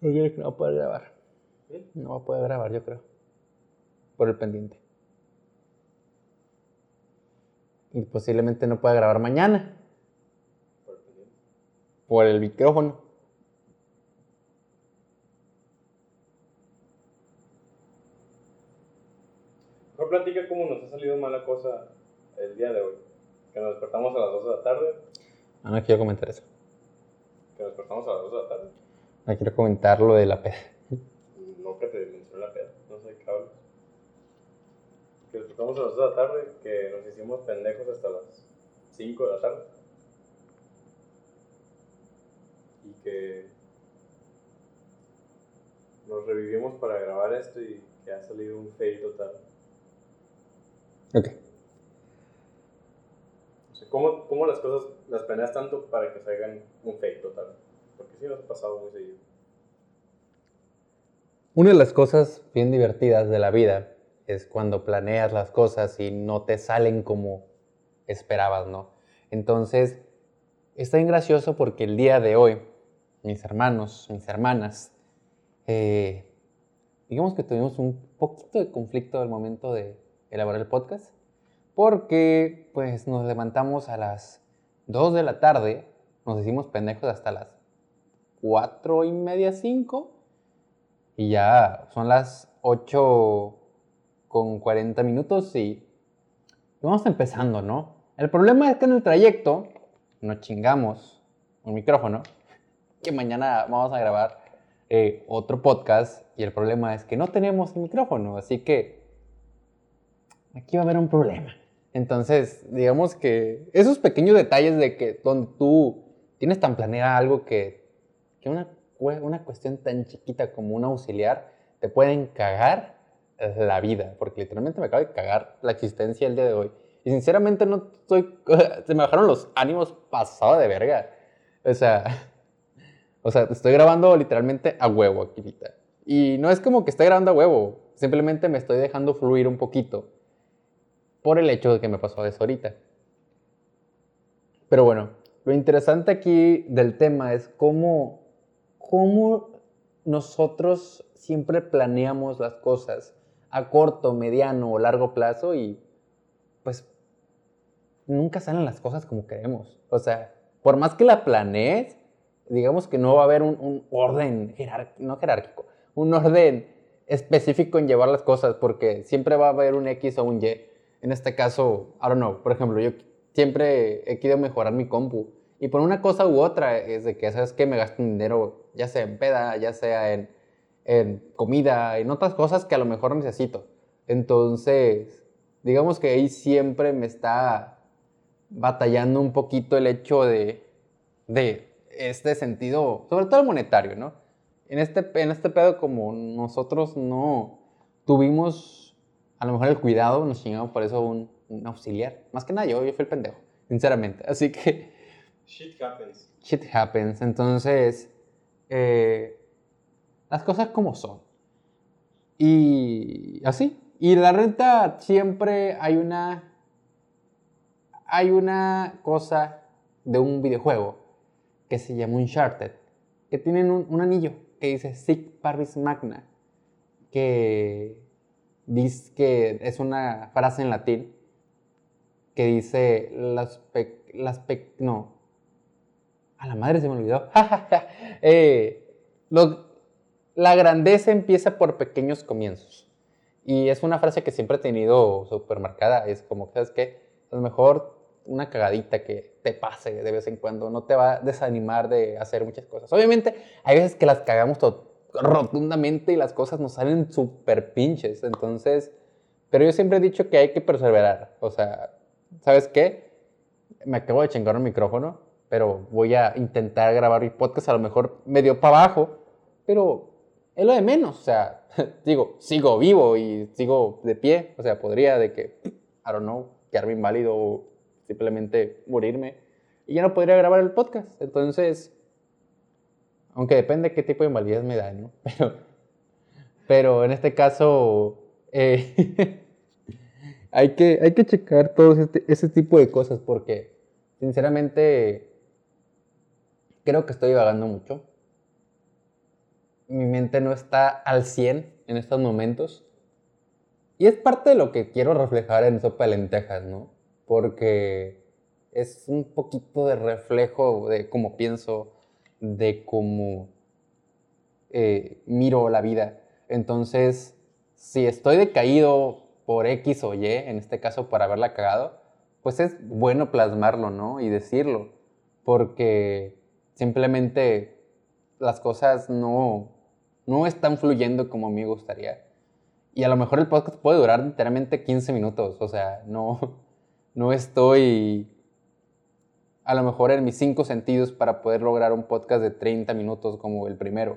Que no va a poder grabar. No va a poder grabar, yo creo. Por el pendiente. Y posiblemente no pueda grabar mañana. Por el pendiente. Por el micrófono. Mejor platica cómo nos ha salido mala cosa el día de hoy. Que nos despertamos a las 2 de la tarde. Ah, no quiero comentar eso. Que nos despertamos a las 2 de la tarde. No quiero comentar lo de la peda. No que te mencioné la peda. No sé qué hablas. Que despertamos a las 2 de la tarde. Que nos hicimos pendejos hasta las 5 de la tarde. Y que nos revivimos para grabar esto y que ha salido un fail total. Ok. O sea, ¿cómo, ¿Cómo las cosas las planeas tanto para que salgan un fake total? Porque sí pasado muy seguido. Una de las cosas bien divertidas de la vida es cuando planeas las cosas y no te salen como esperabas, ¿no? Entonces, está bien gracioso porque el día de hoy, mis hermanos, mis hermanas, eh, digamos que tuvimos un poquito de conflicto al momento de elaborar el podcast, porque pues nos levantamos a las 2 de la tarde, nos hicimos pendejos hasta las 4 y media, 5, y ya son las 8 con 40 minutos y vamos empezando, ¿no? El problema es que en el trayecto nos chingamos un micrófono, que mañana vamos a grabar eh, otro podcast y el problema es que no tenemos el micrófono, así que aquí va a haber un problema. Entonces, digamos que esos pequeños detalles de que donde tú tienes tan planeada algo que, que una, una cuestión tan chiquita como un auxiliar te pueden cagar la vida, porque literalmente me acaba de cagar la existencia el día de hoy. Y sinceramente no estoy, se me bajaron los ánimos pasado de verga. O sea, o sea, estoy grabando literalmente a huevo aquí ahorita. Y no es como que estoy grabando a huevo, simplemente me estoy dejando fluir un poquito por el hecho de que me pasó eso ahorita. Pero bueno, lo interesante aquí del tema es cómo, cómo nosotros siempre planeamos las cosas a corto, mediano o largo plazo y pues nunca salen las cosas como queremos. O sea, por más que la planees, digamos que no va a haber un, orden jerárquico, no jerárquico, un orden específico en llevar las cosas, porque siempre va a haber un X o un Y. En este caso, I don't know, por ejemplo, yo siempre he querido mejorar mi compu. Y por una cosa u otra es de que, ¿sabes qué? Me gasto dinero, ya sea en peda, ya sea en, en comida, en otras cosas que a lo mejor necesito. Entonces, digamos que ahí siempre me está batallando un poquito el hecho de, de este sentido, sobre todo el monetario, ¿no? En este, en este pedo, como nosotros no tuvimos a lo mejor el cuidado, nos chingamos por eso un, un auxiliar. Más que nada yo, yo fui el pendejo, sinceramente. Así que Shit happens. shit happens. Entonces, eh, las cosas como son. Y así. Y la renta siempre hay una. Hay una cosa de un videojuego que se llama Uncharted. Que tienen un, anillo que dice Sic Parvis Magna. Que dice que es una frase en latín que dice las pe- las pe- no a la madre se me olvidó. Eh, la grandeza empieza por pequeños comienzos. Y es una frase que siempre he tenido súper marcada. Es como sabes qué a lo mejor una cagadita que te pase de vez en cuando no te va a desanimar de hacer muchas cosas. Obviamente hay veces que las cagamos rotundamente y las cosas nos salen súper pinches. Entonces pero yo siempre he dicho que hay que perseverar. O sea ¿sabes qué? Me acabo de chingar un micrófono, pero voy a intentar grabar mi podcast a lo mejor medio para abajo, pero es lo de menos, o sea, digo, sigo vivo y sigo de pie, o sea, podría de que, I don't know, quedarme inválido o simplemente morirme y ya no podría grabar el podcast, entonces, aunque depende qué tipo de invalidez me da, ¿no? Pero, pero en este caso, eh, hay que, hay que checar todo este, ese tipo de cosas porque, sinceramente, creo que estoy divagando mucho. mi mente no está al 100 en estos momentos. Y es parte de lo que quiero reflejar en Sopa de Lentejas, ¿no? Porque es un poquito de reflejo de cómo pienso, de cómo eh, miro la vida. Entonces, si estoy decaído por X o Y, en este caso por haberla cagado, pues es bueno plasmarlo, ¿no? Y decirlo, porque simplemente las cosas no, no están fluyendo como a mí me gustaría. Y a lo mejor el podcast puede durar literalmente 15 minutos, o sea, no, no estoy a lo mejor en mis cinco sentidos para poder lograr un podcast de 30 minutos como el primero.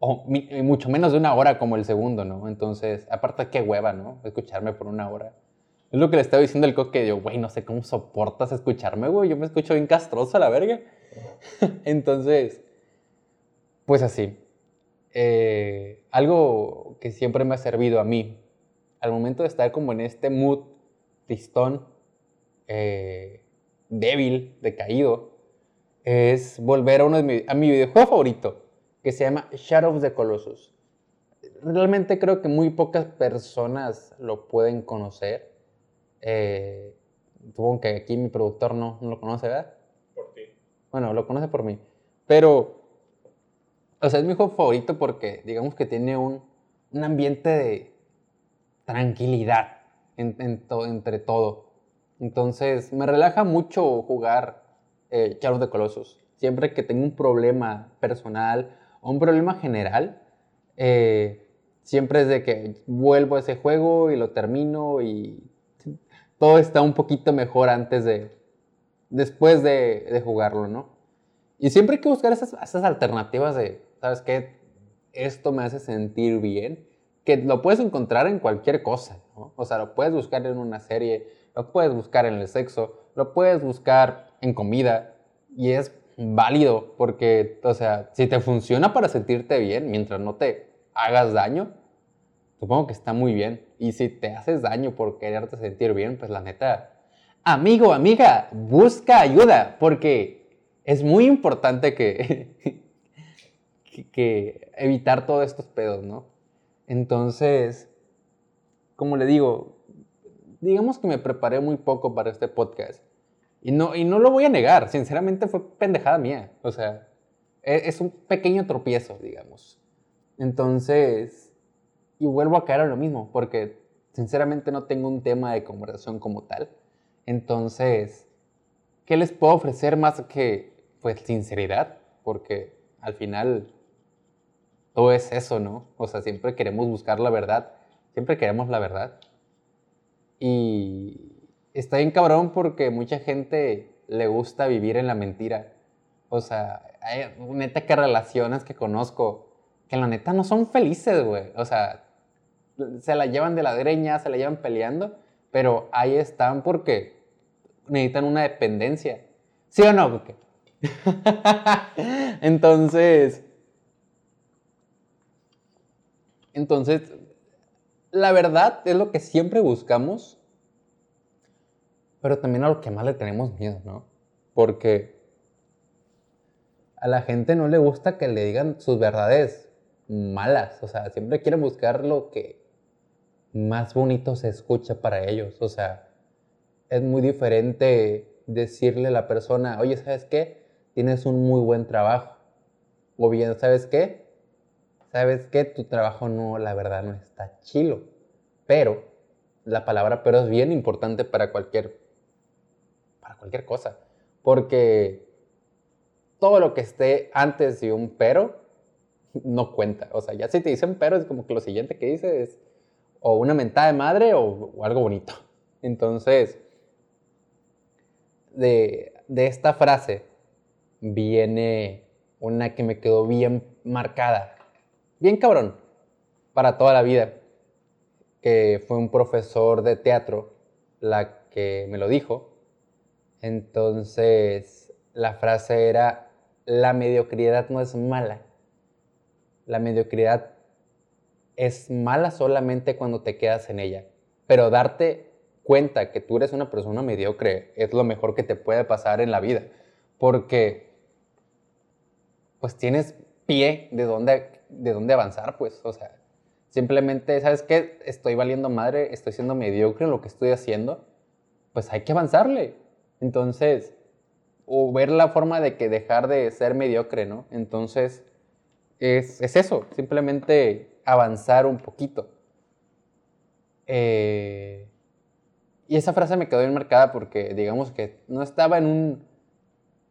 O mucho menos de una hora como el segundo, ¿no? Entonces, aparte, qué hueva, ¿no? Escucharme por una hora. Es lo que le estaba diciendo el coque, yo, güey, no sé cómo soportas escucharme, güey. Yo me escucho bien castroso a la verga. Entonces, pues así. Eh, algo que siempre me ha servido a mí, al momento de estar como en este mood tristón, eh, débil, decaído, es volver a, uno de mi, a mi videojuego favorito, que se llama Shadow of the Colossus. Realmente creo que muy pocas personas lo pueden conocer. Eh, supongo que aquí mi productor no, no lo conoce, ¿verdad? Por ti. Bueno, lo conoce por mí. Pero, o sea, es mi juego favorito porque digamos que tiene un, un ambiente de tranquilidad en, entre todo. Entonces, me relaja mucho jugar eh, Shadow the Colossus. Siempre que tengo un problema personal o un problema general, eh, siempre es de que vuelvo a ese juego y lo termino y todo está un poquito mejor antes de, después de, jugarlo, ¿no? Y siempre hay que buscar esas, esas alternativas de, ¿sabes qué? Esto me hace sentir bien, que lo puedes encontrar en cualquier cosa, ¿no? O sea, lo puedes buscar en una serie, lo puedes buscar en el sexo, lo puedes buscar en comida y es válido porque, o sea, si te funciona para sentirte bien mientras no te hagas daño, supongo que está muy bien. Y si te haces daño por quererte sentir bien, pues la neta, amigo, amiga, busca ayuda porque es muy importante que, que, evitar todos estos pedos, ¿no? Entonces, como le digo, digamos que me preparé muy poco para este podcast. Y no, y no lo voy a negar, sinceramente fue pendejada mía. O sea, es, es un pequeño tropiezo, digamos. Entonces, y vuelvo a caer a lo mismo, porque sinceramente no tengo un tema de conversación como tal. Entonces, ¿qué les puedo ofrecer más que, pues, sinceridad? Porque al final todo es eso, ¿no? O sea, siempre queremos buscar la verdad, siempre queremos la verdad. Y está bien cabrón porque mucha gente le gusta vivir en la mentira. O sea, hay neta que relaciones que conozco que la neta no son felices, güey. O sea, se la llevan de la greña, se la llevan peleando, pero ahí están porque necesitan una dependencia. ¿Sí o no? entonces, entonces, la verdad es lo que siempre buscamos, pero también a lo que más le tenemos miedo, ¿no? Porque a la gente no le gusta que le digan sus verdades malas, o sea, siempre quieren buscar lo que más bonito se escucha para ellos, o sea, es muy diferente decirle a la persona, oye, ¿sabes qué? Tienes un muy buen trabajo. O bien, ¿sabes qué? ¿sabes qué? Tu trabajo no, la verdad, no está chilo. Pero, la palabra pero es bien importante para cualquier, para cualquier cosa. Porque todo lo que esté antes de un pero no cuenta. O sea, ya si te dicen pero es como que lo siguiente que dices es o una mentada de madre o, algo bonito. Entonces, de, de esta frase viene una que me quedó bien marcada bien cabrón, para toda la vida, que fue un profesor de teatro la que me lo dijo. Entonces, la frase era, la mediocridad no es mala. La mediocridad es mala solamente cuando te quedas en ella. Pero darte cuenta que tú eres una persona mediocre es lo mejor que te puede pasar en la vida. Porque pues tienes pie de donde de dónde avanzar, pues, o sea, simplemente, ¿sabes qué? Estoy valiendo madre, estoy siendo mediocre en lo que estoy haciendo, pues hay que avanzarle. Entonces, o ver la forma de que dejar de ser mediocre, ¿no? Entonces, es, es eso, simplemente avanzar un poquito. Eh, y esa frase me quedó bien marcada porque, digamos que no estaba en un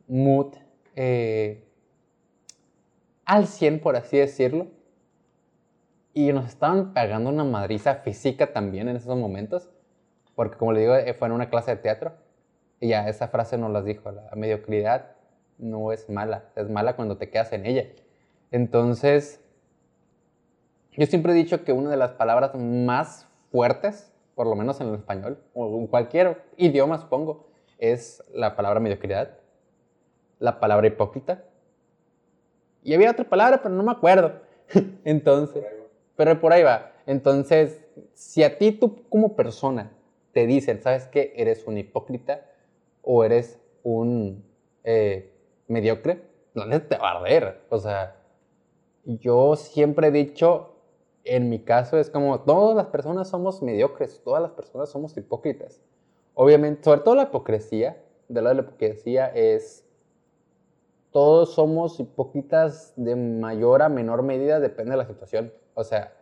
mood eh, al 100, por así decirlo. Y nos estaban pagando una madriza física también en esos momentos. Porque, como le digo, eh, fue en una clase de teatro. Y ya esa frase nos las dijo. La mediocridad no es mala. Es mala cuando te quedas en ella. Entonces, yo siempre he dicho que una de las palabras más fuertes por lo menos en el español, o en cualquier idioma supongo, es la palabra mediocridad, la palabra hipócrita. Y había otra palabra, pero no me acuerdo. Entonces, pero por ahí va. Entonces, si a ti tú como persona te dicen, ¿sabes qué? Eres un hipócrita o eres un eh, mediocre, no te va a arder. O sea, yo siempre he dicho, en mi caso es como todas las personas somos mediocres, todas las personas somos hipócritas. Obviamente, sobre todo la hipocresía, de lado de la hipocresía es todos somos hipócritas de mayor a menor medida, depende de la situación. O sea,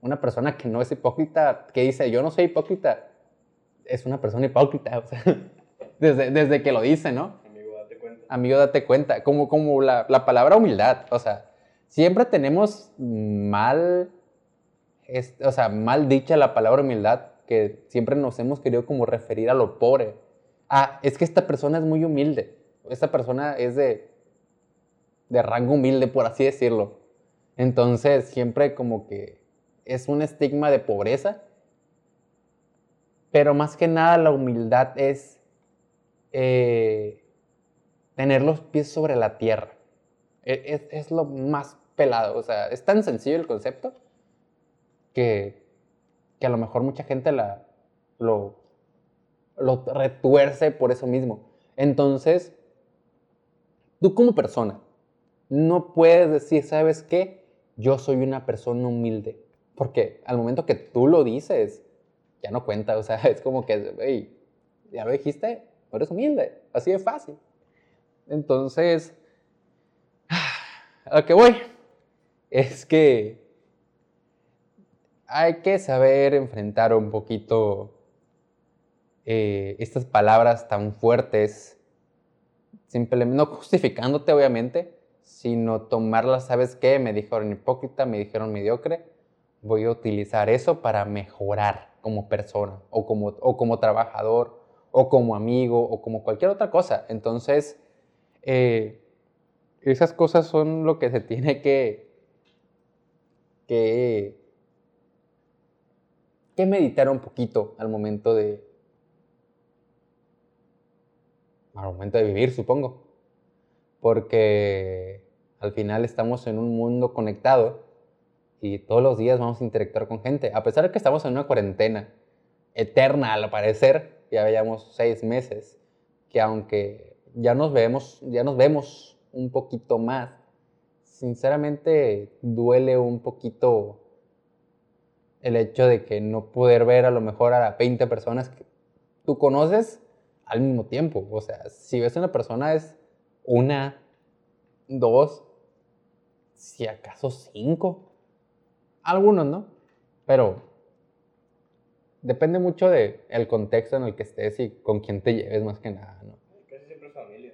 una persona que no es hipócrita, que dice yo no soy hipócrita, es una persona hipócrita, o sea, desde, desde que lo dice, ¿no? Amigo, date cuenta. Amigo, date cuenta, como, como la, la palabra humildad, o sea, siempre tenemos mal es, o sea, mal dicha la palabra humildad, que siempre nos hemos querido como referir a lo pobre. Ah, es que esta persona es muy humilde. Esta persona es de, de rango humilde, por así decirlo. Entonces, siempre como que es un estigma de pobreza. Pero más que nada, la humildad es eh, tener los pies sobre la tierra. E, es, es lo más pelado. O sea, es tan sencillo el concepto que, a lo mejor mucha gente la, lo, lo retuerce por eso mismo. Entonces, tú como persona, no puedes decir, ¿sabes qué? Yo soy una persona humilde. Porque al momento que tú lo dices, ya no cuenta. O sea, es como que, hey, ya lo dijiste, no eres humilde. Así de fácil. Entonces, a lo que voy es que hay que saber enfrentar un poquito eh, estas palabras tan fuertes, simplemente, no justificándote obviamente, sino tomarlas, ¿sabes qué? Me dijeron hipócrita, me dijeron mediocre, voy a utilizar eso para mejorar como persona o como, o como trabajador o como amigo o como cualquier otra cosa. Entonces, eh, esas cosas son lo que se tiene que, que que meditar un poquito al momento de. al momento de vivir, supongo. Porque al final estamos en un mundo conectado y todos los días vamos a interactuar con gente. A pesar de que estamos en una cuarentena eterna, al parecer, ya veíamos seis meses, que aunque ya nos vemos, ya nos vemos un poquito más, sinceramente duele un poquito el hecho de que no poder ver a lo mejor a 20 personas que tú conoces al mismo tiempo. O sea, si ves a una persona es una, dos, si acaso cinco. Algunos, ¿no? Pero depende mucho del el contexto en el que estés y con quién te lleves más que nada, ¿no? Casi siempre es familia.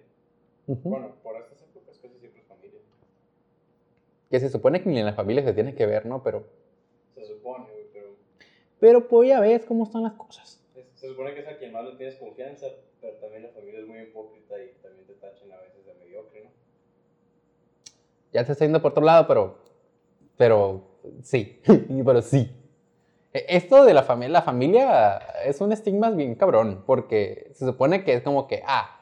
Bueno, por estas épocas casi siempre es familia. Que se supone que ni en la familia se tiene que ver, ¿no? Pero... Se supone, pero pues ya ves cómo están las cosas. Se supone que es a quien más le tienes confianza, pero también la familia es muy hipócrita y también te tachan a veces de mediocre, ¿no? Ya te está yendo por otro lado, pero. Pero sí. pero sí. E, esto de la familia, la familia es un estigma bien cabrón, porque se supone que es como que, ah,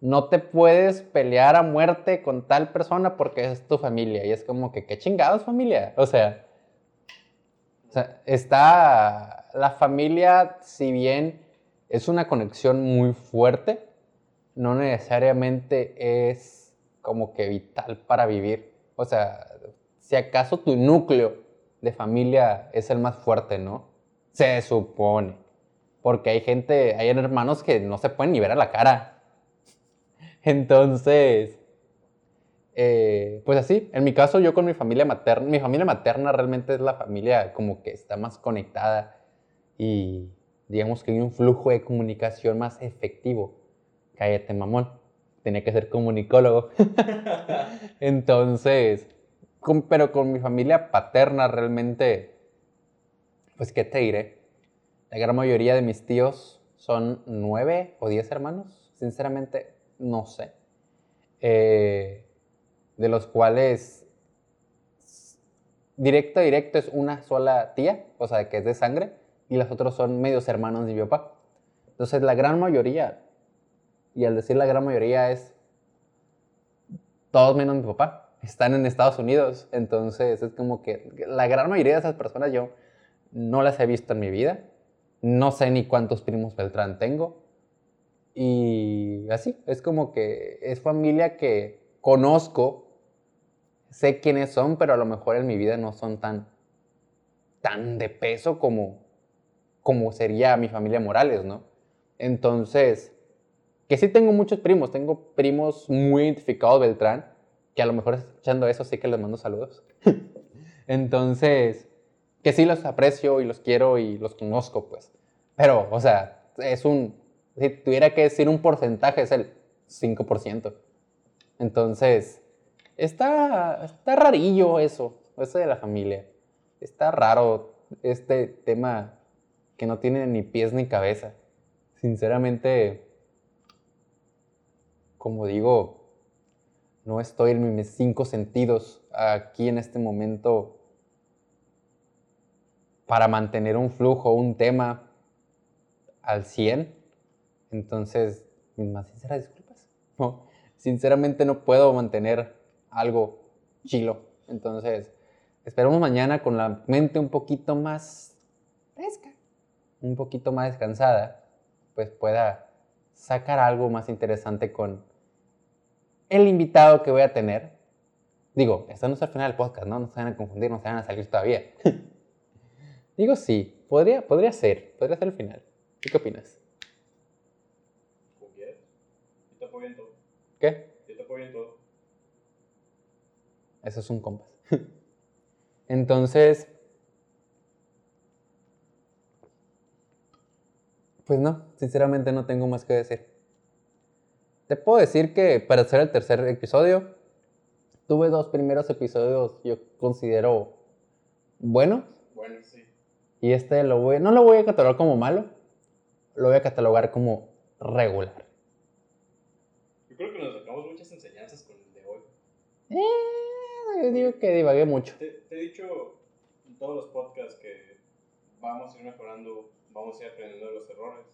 no te puedes pelear a muerte con tal persona porque es tu familia. Y es como que, ¿qué chingados familia? O sea, o sea, está la familia, si bien es una conexión muy fuerte, no necesariamente es como que vital para vivir. O sea, si acaso tu núcleo de familia es el más fuerte, ¿no? Se supone. Porque hay gente, hay hermanos que no se pueden ni ver a la cara. Entonces, eh, pues así, en mi caso yo con mi familia materna, mi familia materna realmente es la familia como que está más conectada y digamos que hay un flujo de comunicación más efectivo. Cállate, mamón. Tenía que ser comunicólogo. Entonces, pero con mi familia paterna realmente, pues, ¿qué te diré? La gran mayoría de mis tíos son nueve o diez hermanos. Sinceramente, no sé. Eh, de los cuales directo directo es una sola tía, o sea, que es de sangre, y los otros son medios hermanos de mi papá. Entonces, la gran mayoría, y al decir la gran mayoría es todos menos mi papá, están en Estados Unidos. Entonces, es como que la gran mayoría de esas personas yo no las he visto en mi vida. No sé ni cuántos primos Beltrán tengo. Y así, es como que es familia que conozco, sé quiénes son, pero a lo mejor en mi vida no son tan, tan de peso como, como sería mi familia Morales, ¿no? Entonces, que sí tengo muchos primos, tengo primos muy identificados Beltrán, que a lo mejor escuchando eso sí que les mando saludos. Entonces, que sí los aprecio y los quiero y los conozco, pues. Pero, o sea, es un, si tuviera que decir un porcentaje, es el 5%. Entonces, está, está rarillo eso, eso de la familia. Está raro este tema que no tiene ni pies ni cabeza. Sinceramente, como digo, no estoy en mis cinco sentidos aquí en este momento para mantener un flujo, un tema al 100. Entonces, mis más sinceras disculpas. sinceramente no puedo mantener algo chilo. Entonces, esperemos mañana con la mente un poquito más fresca un poquito más descansada, pues pueda sacar algo más interesante con el invitado que voy a tener. Digo, esto no es el final del podcast, ¿no? No se van a confundir, no se van a salir todavía. Digo, sí, podría, podría ser, podría ser el final. ¿Qué opinas? Yo te apoyo en todo. ¿Qué? Yo te apoyo en todo. Eso es un compás. Entonces, Pues no, sinceramente no tengo más que decir. Te puedo decir que para hacer el tercer episodio, tuve dos primeros episodios yo considero buenos. Bueno, sí. Y este lo voy, no lo voy a catalogar como malo, lo voy a catalogar como regular. Yo creo que nos sacamos muchas enseñanzas con el de hoy. Eh, yo digo que divagué mucho. Te, te he dicho en todos los podcasts que vamos a ir mejorando vamos a ir aprendiendo de los errores.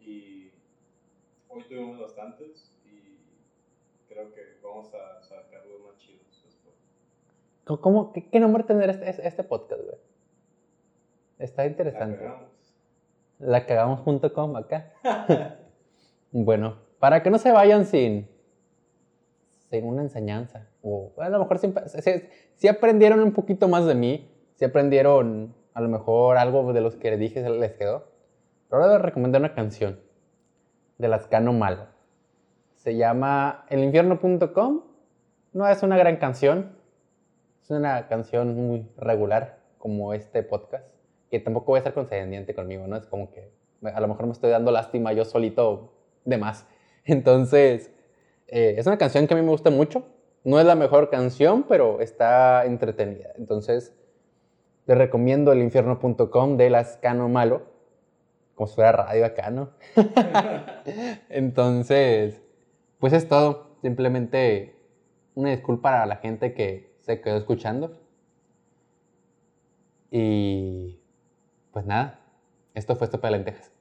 Y hoy tuvimos bastantes y creo que vamos a sacar los más chidos después. ¿Cómo, qué, nombre tendrá este, este, podcast, güey? Está interesante. La cagamos. La cagamos acá. bueno, para que no se vayan sin, sin una enseñanza. O a lo mejor si aprendieron un poquito más de mí, si aprendieron a lo mejor algo de los que les dije les quedó. Pero ahora les recomendar una canción de Lascano Malo. Se llama elinfierno.com. No es una gran canción. Es una canción muy regular, como este podcast. Que tampoco voy a ser condescendiente conmigo, ¿no? Es como que a lo mejor me estoy dando lástima yo solito de más. Entonces, eh, es una canción que a mí me gusta mucho. No es la mejor canción, pero está entretenida. Entonces, les recomiendo el infierno.com de Lascano Malo, como si fuera radio acá, ¿no? Entonces, pues es todo. Simplemente una disculpa a la gente que se quedó escuchando. Y pues nada, esto fue esto para lentejas.